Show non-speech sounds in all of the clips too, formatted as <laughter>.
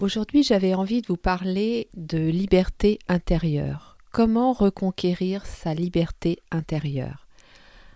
Aujourd'hui j'avais envie de vous parler de liberté intérieure. Comment reconquérir sa liberté intérieure?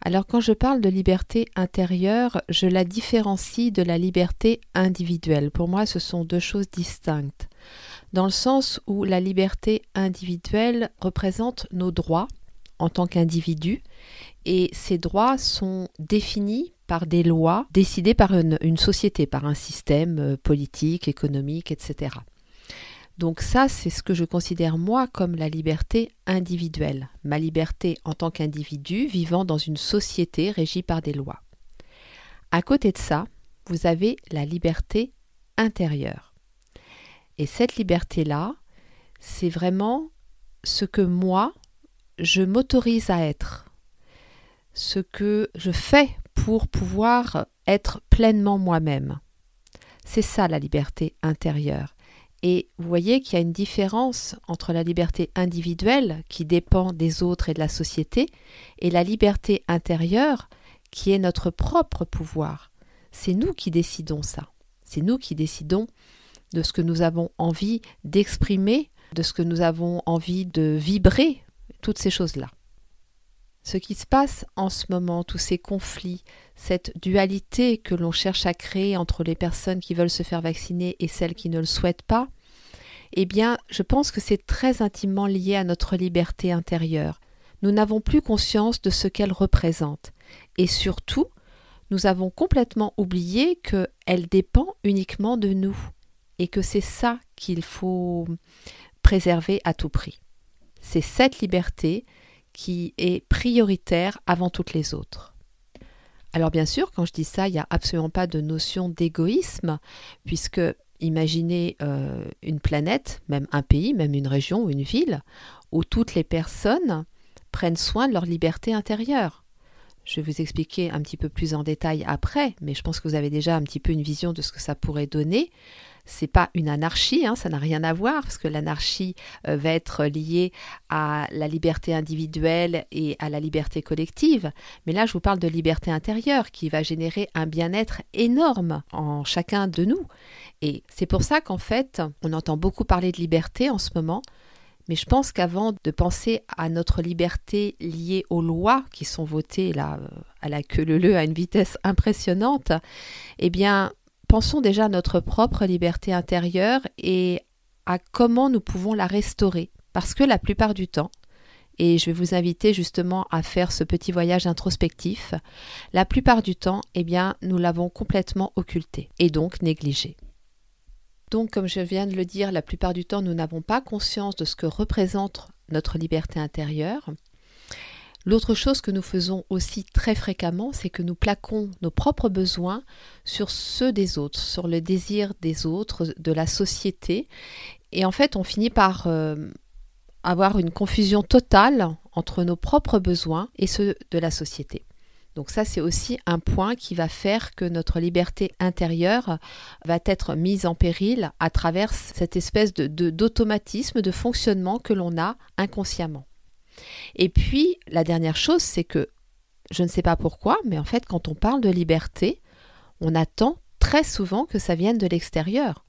Alors quand je parle de liberté intérieure, je la différencie de la liberté individuelle. Pour moi ce sont deux choses distinctes. Dans le sens où la liberté individuelle représente nos droits en tant qu'individu et ces droits sont définis par des lois décidées par une, société, par un système euh, politique, économique, etc. Donc ça, c'est ce que je considère moi comme la liberté individuelle, ma liberté en tant qu'individu vivant dans une société régie par des lois. À côté de ça, vous avez la liberté intérieure. Et cette liberté-là, c'est vraiment ce que moi, je m'autorise à être, ce que je fais pour pouvoir être pleinement moi-même. C'est ça la liberté intérieure. Et vous voyez qu'il y a une différence entre la liberté individuelle qui dépend des autres et de la société et la liberté intérieure qui est notre propre pouvoir. C'est nous qui décidons ça. C'est nous qui décidons de ce que nous avons envie d'exprimer, de ce que nous avons envie de vibrer toutes ces choses-là. Ce qui se passe en ce moment, tous ces conflits, cette dualité que l'on cherche à créer entre les personnes qui veulent se faire vacciner et celles qui ne le souhaitent pas, eh bien, je pense que c'est très intimement lié à notre liberté intérieure. Nous n'avons plus conscience de ce qu'elle représente. Et surtout, nous avons complètement oublié qu'elle dépend uniquement de nous et que c'est ça qu'il faut préserver à tout prix c'est cette liberté qui est prioritaire avant toutes les autres. Alors bien sûr, quand je dis ça, il n'y a absolument pas de notion d'égoïsme, puisque imaginez euh, une planète, même un pays, même une région ou une ville, où toutes les personnes prennent soin de leur liberté intérieure. Je vais vous expliquer un petit peu plus en détail après, mais je pense que vous avez déjà un petit peu une vision de ce que ça pourrait donner c'est pas une anarchie, hein, ça n'a rien à voir, parce que l'anarchie euh, va être liée à la liberté individuelle et à la liberté collective. Mais là, je vous parle de liberté intérieure qui va générer un bien-être énorme en chacun de nous. Et c'est pour ça qu'en fait, on entend beaucoup parler de liberté en ce moment. Mais je pense qu'avant de penser à notre liberté liée aux lois qui sont votées là euh, à la queue leu à une vitesse impressionnante, eh bien, pensons déjà à notre propre liberté intérieure et à comment nous pouvons la restaurer. Parce que la plupart du temps, et je vais vous inviter justement à faire ce petit voyage introspectif, la plupart du temps, eh bien, nous l'avons complètement occulté et donc négligé. Donc, comme je viens de le dire, la plupart du temps, nous n'avons pas conscience de ce que représente notre liberté intérieure. L'autre chose que nous faisons aussi très fréquemment, c'est que nous plaquons nos propres besoins sur ceux des autres, sur le désir des autres, de la société. Et en fait, on finit par euh, avoir une confusion totale entre nos propres besoins et ceux de la société. Donc ça, c'est aussi un point qui va faire que notre liberté intérieure va être mise en péril à travers cette espèce d'automatisme, de fonctionnement que l'on a inconsciemment. Et puis, la dernière chose, c'est que, je ne sais pas pourquoi, mais en fait, quand on parle de liberté, on attend très souvent que ça vienne de l'extérieur.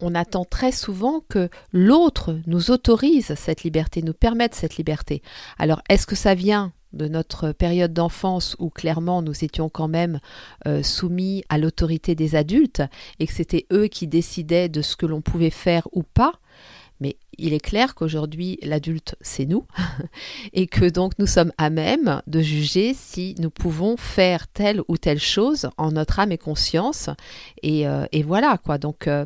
On attend très souvent que l'autre nous autorise cette liberté, nous permette cette liberté. Alors, est-ce que ça vient de notre période d'enfance où clairement nous étions quand même euh, soumis à l'autorité des adultes et que c'était eux qui décidaient de ce que l'on pouvait faire ou pas? Il est clair qu'aujourd'hui, l'adulte, c'est nous, <laughs> et que donc nous sommes à même de juger si nous pouvons faire telle ou telle chose en notre âme et conscience. Et, euh, voilà, quoi. Donc, euh,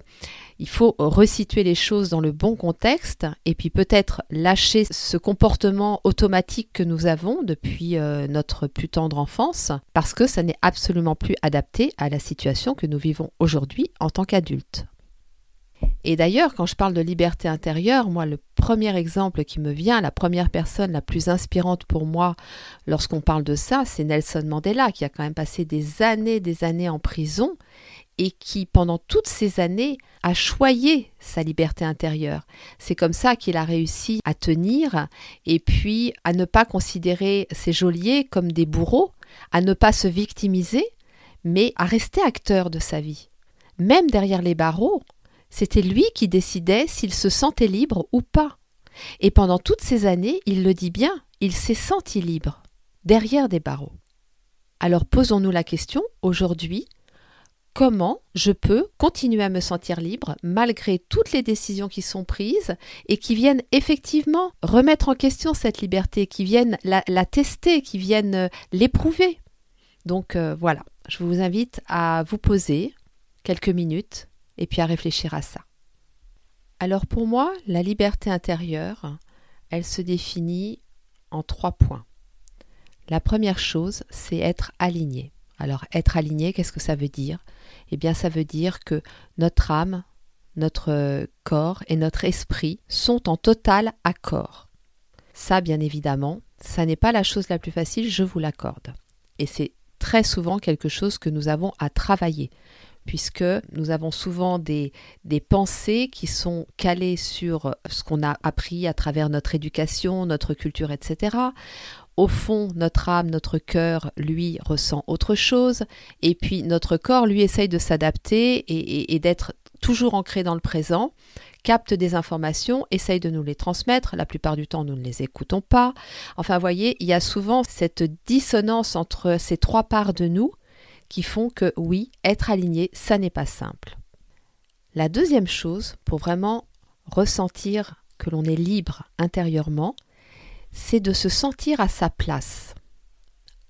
il faut resituer les choses dans le bon contexte et puis peut-être lâcher ce comportement automatique que nous avons depuis euh, notre plus tendre enfance, parce que ça n'est absolument plus adapté à la situation que nous vivons aujourd'hui en tant qu'adultes. Et d'ailleurs, quand je parle de liberté intérieure, moi, le premier exemple qui me vient, la première personne la plus inspirante pour moi lorsqu'on parle de ça, c'est Nelson Mandela, qui a quand même passé des années, des années en prison et qui, pendant toutes ces années, a choyé sa liberté intérieure. C'est comme ça qu'il a réussi à tenir et puis à ne pas considérer ses geôliers comme des bourreaux, à ne pas se victimiser, mais à rester acteur de sa vie. Même derrière les barreaux, c'était lui qui décidait s'il se sentait libre ou pas. Et pendant toutes ces années, il le dit bien, il s'est senti libre, derrière des barreaux. Alors posons-nous la question, aujourd'hui, comment je peux continuer à me sentir libre malgré toutes les décisions qui sont prises et qui viennent effectivement remettre en question cette liberté, qui viennent la, tester, qui viennent euh, l'éprouver. Donc euh, voilà, je vous invite à vous poser quelques minutes et puis à réfléchir à ça. Alors pour moi, la liberté intérieure, elle se définit en trois points. La première chose, c'est être aligné. Alors être aligné, qu'est-ce que ça veut dire? Eh bien ça veut dire que notre âme, notre corps et notre esprit sont en total accord. Ça, bien évidemment, ça n'est pas la chose la plus facile, je vous l'accorde. Et c'est très souvent quelque chose que nous avons à travailler, puisque nous avons souvent des, pensées qui sont calées sur ce qu'on a appris à travers notre éducation, notre culture, etc au fond, notre âme, notre cœur, lui, ressent autre chose, et puis notre corps, lui, essaye de s'adapter et, d'être toujours ancré dans le présent, capte des informations, essaye de nous les transmettre, la plupart du temps nous ne les écoutons pas. Enfin, voyez, il y a souvent cette dissonance entre ces trois parts de nous qui font que oui, être aligné, ça n'est pas simple. La deuxième chose, pour vraiment ressentir que l'on est libre intérieurement, c'est de se sentir à sa place.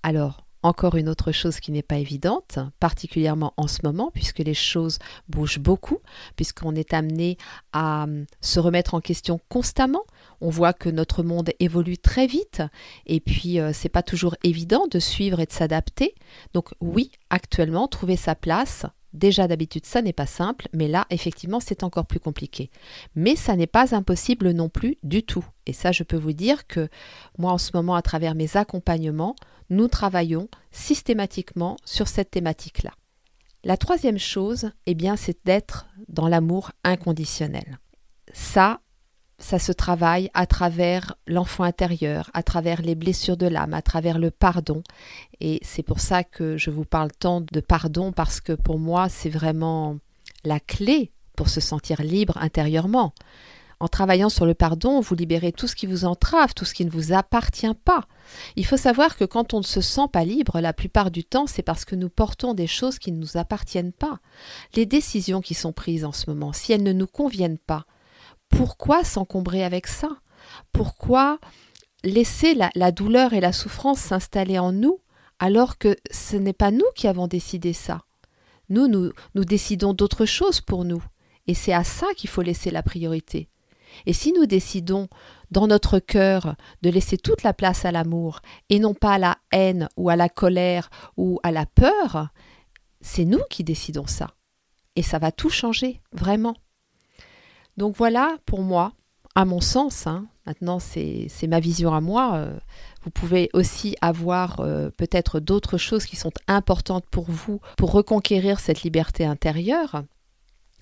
Alors, encore une autre chose qui n'est pas évidente, particulièrement en ce moment, puisque les choses bougent beaucoup, puisqu'on est amené à hum, se remettre en question constamment. On voit que notre monde évolue très vite, et puis euh, c'est pas toujours évident de suivre et de s'adapter. Donc oui, actuellement, trouver sa place, Déjà d'habitude, ça n'est pas simple, mais là, effectivement, c'est encore plus compliqué. Mais ça n'est pas impossible non plus du tout. Et ça, je peux vous dire que moi, en ce moment, à travers mes accompagnements, nous travaillons systématiquement sur cette thématique-là. La troisième chose, eh bien, c'est d'être dans l'amour inconditionnel. Ça, ça se travaille à travers l'enfant intérieur, à travers les blessures de l'âme, à travers le pardon. Et c'est pour ça que je vous parle tant de pardon, parce que pour moi, c'est vraiment la clé pour se sentir libre intérieurement. En travaillant sur le pardon, vous libérez tout ce qui vous entrave, tout ce qui ne vous appartient pas. Il faut savoir que quand on ne se sent pas libre, la plupart du temps, c'est parce que nous portons des choses qui ne nous appartiennent pas. Les décisions qui sont prises en ce moment, si elles ne nous conviennent pas, pourquoi s'encombrer avec ça? Pourquoi laisser la, douleur et la souffrance s'installer en nous alors que ce n'est pas nous qui avons décidé ça? Nous, nous, nous décidons d'autres choses pour nous. Et c'est à ça qu'il faut laisser la priorité. Et si nous décidons dans notre cœur de laisser toute la place à l'amour et non pas à la haine ou à la colère ou à la peur, c'est nous qui décidons ça. Et ça va tout changer, vraiment. Donc voilà, pour moi, à mon sens, hein, maintenant c'est ma vision à moi, euh, vous pouvez aussi avoir euh, peut-être d'autres choses qui sont importantes pour vous pour reconquérir cette liberté intérieure.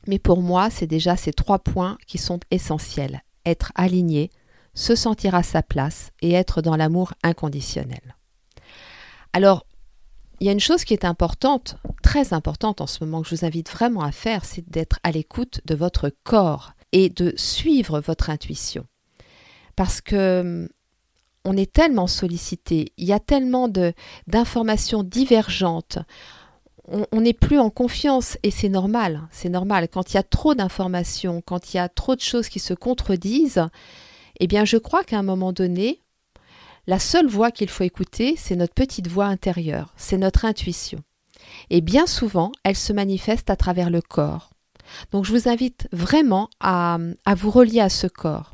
Mais pour moi, c'est déjà ces trois points qui sont essentiels. Être aligné, se sentir à sa place et être dans l'amour inconditionnel. Alors, il y a une chose qui est importante, très importante en ce moment que je vous invite vraiment à faire, c'est d'être à l'écoute de votre corps et de suivre votre intuition. Parce que hum, on est tellement sollicité, il y a tellement d'informations divergentes, on n'est plus en confiance et c'est normal, c'est normal. Quand il y a trop d'informations, quand il y a trop de choses qui se contredisent, eh bien je crois qu'à un moment donné, la seule voix qu'il faut écouter, c'est notre petite voix intérieure, c'est notre intuition. Et bien souvent, elle se manifeste à travers le corps. Donc je vous invite vraiment à, vous relier à ce corps.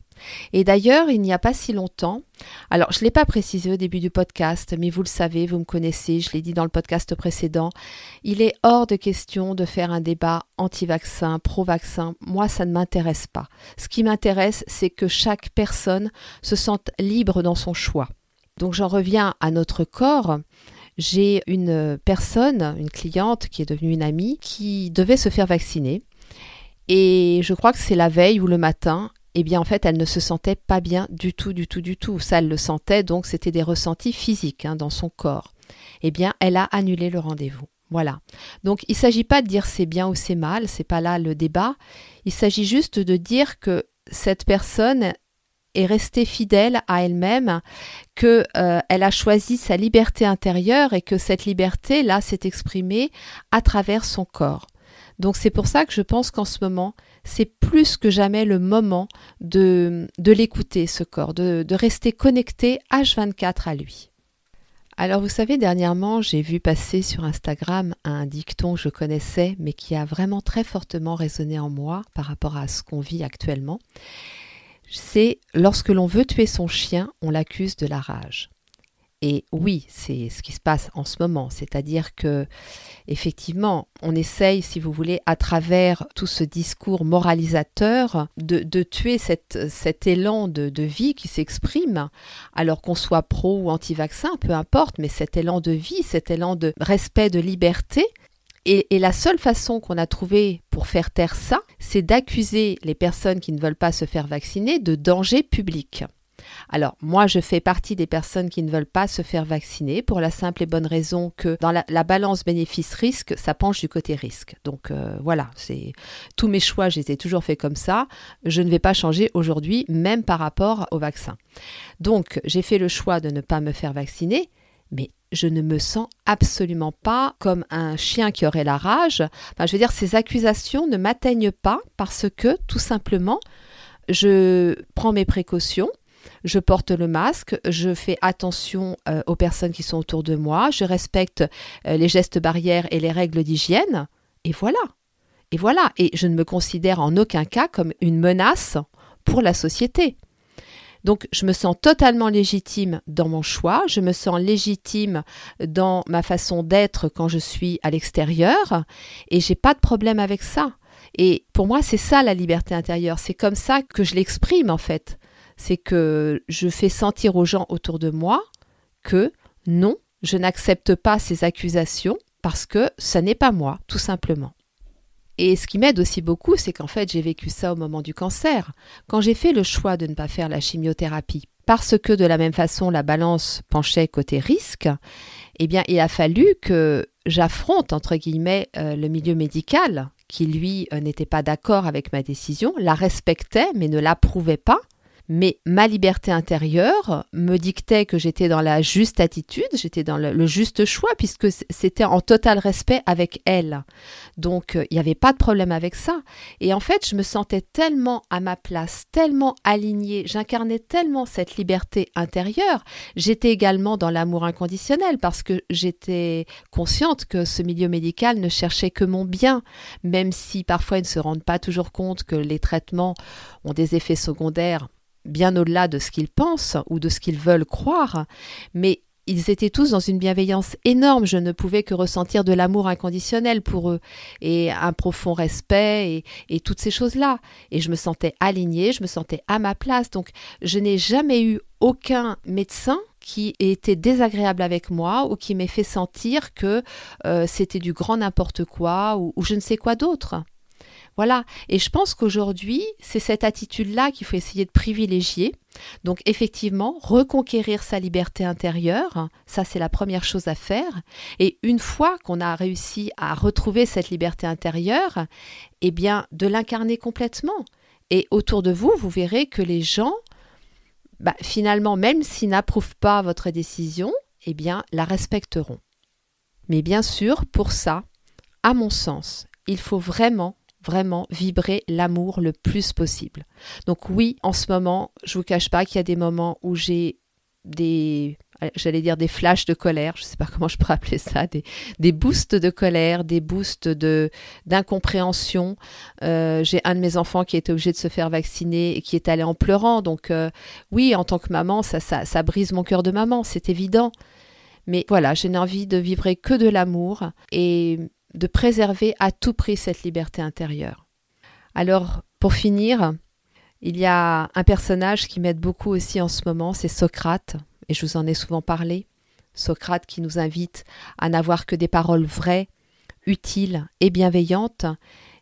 Et d'ailleurs, il n'y a pas si longtemps, alors je ne l'ai pas précisé au début du podcast, mais vous le savez, vous me connaissez, je l'ai dit dans le podcast précédent, il est hors de question de faire un débat anti-vaccin, pro-vaccin. Moi, ça ne m'intéresse pas. Ce qui m'intéresse, c'est que chaque personne se sente libre dans son choix. Donc j'en reviens à notre corps. J'ai une personne, une cliente qui est devenue une amie, qui devait se faire vacciner. Et je crois que c'est la veille ou le matin, eh bien en fait elle ne se sentait pas bien du tout, du tout, du tout. Ça elle le sentait, donc c'était des ressentis physiques hein, dans son corps. Eh bien elle a annulé le rendez-vous. Voilà. Donc il ne s'agit pas de dire c'est bien ou c'est mal, c'est pas là le débat. Il s'agit juste de dire que cette personne est restée fidèle à elle-même, que euh, elle a choisi sa liberté intérieure et que cette liberté là s'est exprimée à travers son corps. Donc c'est pour ça que je pense qu'en ce moment, c'est plus que jamais le moment de, de l'écouter, ce corps, de, de rester connecté H24 à lui. Alors vous savez, dernièrement, j'ai vu passer sur Instagram un dicton que je connaissais, mais qui a vraiment très fortement résonné en moi par rapport à ce qu'on vit actuellement. C'est lorsque l'on veut tuer son chien, on l'accuse de la rage. Et oui, c'est ce qui se passe en ce moment, c'est-à-dire que effectivement, on essaye, si vous voulez, à travers tout ce discours moralisateur, de, tuer cet élan de, vie qui s'exprime, alors qu'on soit pro ou anti-vaccin, peu importe, mais cet élan de vie, cet élan de respect de liberté, et, la seule façon qu'on a trouvé pour faire taire ça, c'est d'accuser les personnes qui ne veulent pas se faire vacciner de danger public. Alors, moi, je fais partie des personnes qui ne veulent pas se faire vacciner pour la simple et bonne raison que dans la, balance bénéfice-risque, ça penche du côté risque. Donc euh, voilà, c'est tous mes choix, je les ai toujours fait comme ça. Je ne vais pas changer aujourd'hui, même par rapport au vaccin. Donc, j'ai fait le choix de ne pas me faire vacciner, mais je ne me sens absolument pas comme un chien qui aurait la rage. Je veux dire, ces accusations ne m'atteignent pas parce que, tout simplement, je prends mes précautions, je porte le masque, je fais attention euh, aux personnes qui sont autour de moi, je respecte euh, les gestes barrières et les règles d'hygiène, et voilà. Et voilà, et je ne me considère en aucun cas comme une menace pour la société. Donc je me sens totalement légitime dans mon choix, je me sens légitime dans ma façon d'être quand je suis à l'extérieur et j'ai pas de problème avec ça. Et pour moi, c'est ça la liberté intérieure, c'est comme ça que je l'exprime en fait c'est que je fais sentir aux gens autour de moi que non, je n'accepte pas ces accusations parce que ça n'est pas moi, tout simplement. Et ce qui m'aide aussi beaucoup, c'est qu'en fait, j'ai vécu ça au moment du cancer. Quand j'ai fait le choix de ne pas faire la chimiothérapie, parce que de la même façon, la balance penchait côté risque, eh bien, il a fallu que j'affronte, entre guillemets, euh, le milieu médical, qui, lui, euh, n'était pas d'accord avec ma décision, la respectait, mais ne l'approuvait pas, mais ma liberté intérieure me dictait que j'étais dans la juste attitude, j'étais dans le, juste choix, puisque c'était en total respect avec elle. Donc, euh, il n'y avait pas de problème avec ça. Et en fait, je me sentais tellement à ma place, tellement alignée, j'incarnais tellement cette liberté intérieure. J'étais également dans l'amour inconditionnel, parce que j'étais consciente que ce milieu médical ne cherchait que mon bien, même si parfois ils ne se rendent pas toujours compte que les traitements ont des effets secondaires bien au-delà de ce qu'ils pensent ou de ce qu'ils veulent croire, mais ils étaient tous dans une bienveillance énorme. Je ne pouvais que ressentir de l'amour inconditionnel pour eux et un profond respect et, toutes ces choses-là. Et je me sentais alignée, je me sentais à ma place. Donc, je n'ai jamais eu aucun médecin qui ait été désagréable avec moi ou qui m'ait fait sentir que euh, c'était du grand n'importe quoi ou je ne sais quoi d'autre. Voilà. Et je pense qu'aujourd'hui, c'est cette attitude-là qu'il faut essayer de privilégier. Donc effectivement, reconquérir sa liberté intérieure, ça c'est la première chose à faire. Et une fois qu'on a réussi à retrouver cette liberté intérieure, eh bien de l'incarner complètement. Et autour de vous, vous verrez que les gens, bah, finalement, même s'ils n'approuvent pas votre décision, eh bien la respecteront. Mais bien sûr, pour ça, à mon sens, il faut vraiment vraiment vibrer l'amour le plus possible. Donc oui, en ce moment, je vous cache pas qu'il y a des moments où j'ai des j'allais dire des flashs de colère, je ne sais pas comment je pourrais <laughs> appeler ça, des, des boosts de colère, des boosts de d'incompréhension. Euh, j'ai un de mes enfants qui était obligé de se faire vacciner et qui est allé en pleurant. Donc euh, oui, en tant que maman, ça, ça, ça brise mon cœur de maman, c'est évident. Mais voilà, j'ai envie de vivre que de l'amour et de préserver à tout prix cette liberté intérieure. Alors, pour finir, il y a un personnage qui m'aide beaucoup aussi en ce moment, c'est Socrate, et je vous en ai souvent parlé. Socrate qui nous invite à n'avoir que des paroles vraies, utiles et bienveillantes.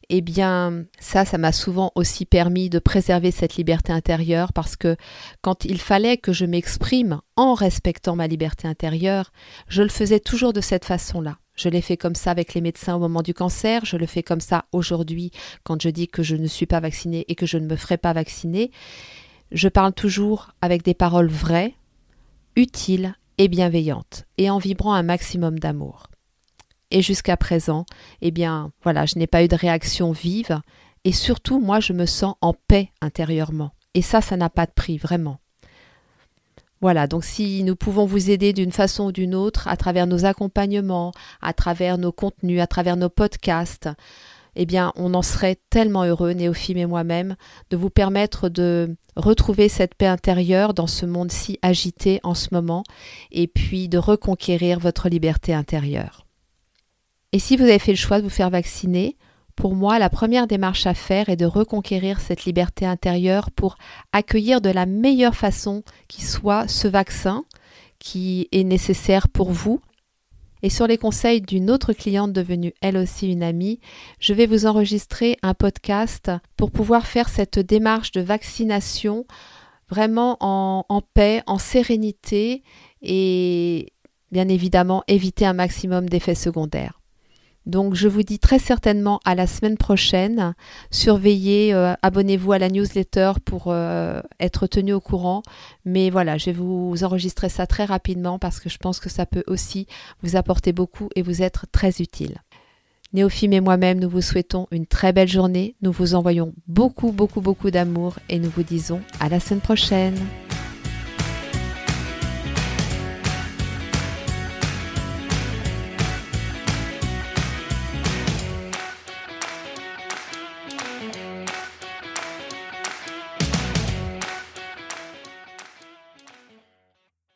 Eh bien, ça, ça m'a souvent aussi permis de préserver cette liberté intérieure parce que quand il fallait que je m'exprime en respectant ma liberté intérieure, je le faisais toujours de cette façon-là. Je l'ai fait comme ça avec les médecins au moment du cancer, je le fais comme ça aujourd'hui quand je dis que je ne suis pas vaccinée et que je ne me ferai pas vacciner. Je parle toujours avec des paroles vraies, utiles et bienveillantes, et en vibrant un maximum d'amour. Et jusqu'à présent, eh bien, voilà, je n'ai pas eu de réaction vive, et surtout, moi, je me sens en paix intérieurement. Et ça, ça n'a pas de prix, vraiment. Voilà, donc si nous pouvons vous aider d'une façon ou d'une autre à travers nos accompagnements, à travers nos contenus, à travers nos podcasts, eh bien, on en serait tellement heureux, Néophime et moi-même, de vous permettre de retrouver cette paix intérieure dans ce monde si agité en ce moment, et puis de reconquérir votre liberté intérieure. Et si vous avez fait le choix de vous faire vacciner, pour moi, la première démarche à faire est de reconquérir cette liberté intérieure pour accueillir de la meilleure façon qui soit ce vaccin qui est nécessaire pour vous. Et sur les conseils d'une autre cliente devenue elle aussi une amie, je vais vous enregistrer un podcast pour pouvoir faire cette démarche de vaccination vraiment en, paix, en sérénité et bien évidemment éviter un maximum d'effets secondaires. Donc je vous dis très certainement à la semaine prochaine. Surveillez, euh, abonnez-vous à la newsletter pour euh, être tenu au courant. Mais voilà, je vais vous enregistrer ça très rapidement parce que je pense que ça peut aussi vous apporter beaucoup et vous être très utile. Néophime et moi-même, nous vous souhaitons une très belle journée. Nous vous envoyons beaucoup, beaucoup, beaucoup d'amour et nous vous disons à la semaine prochaine.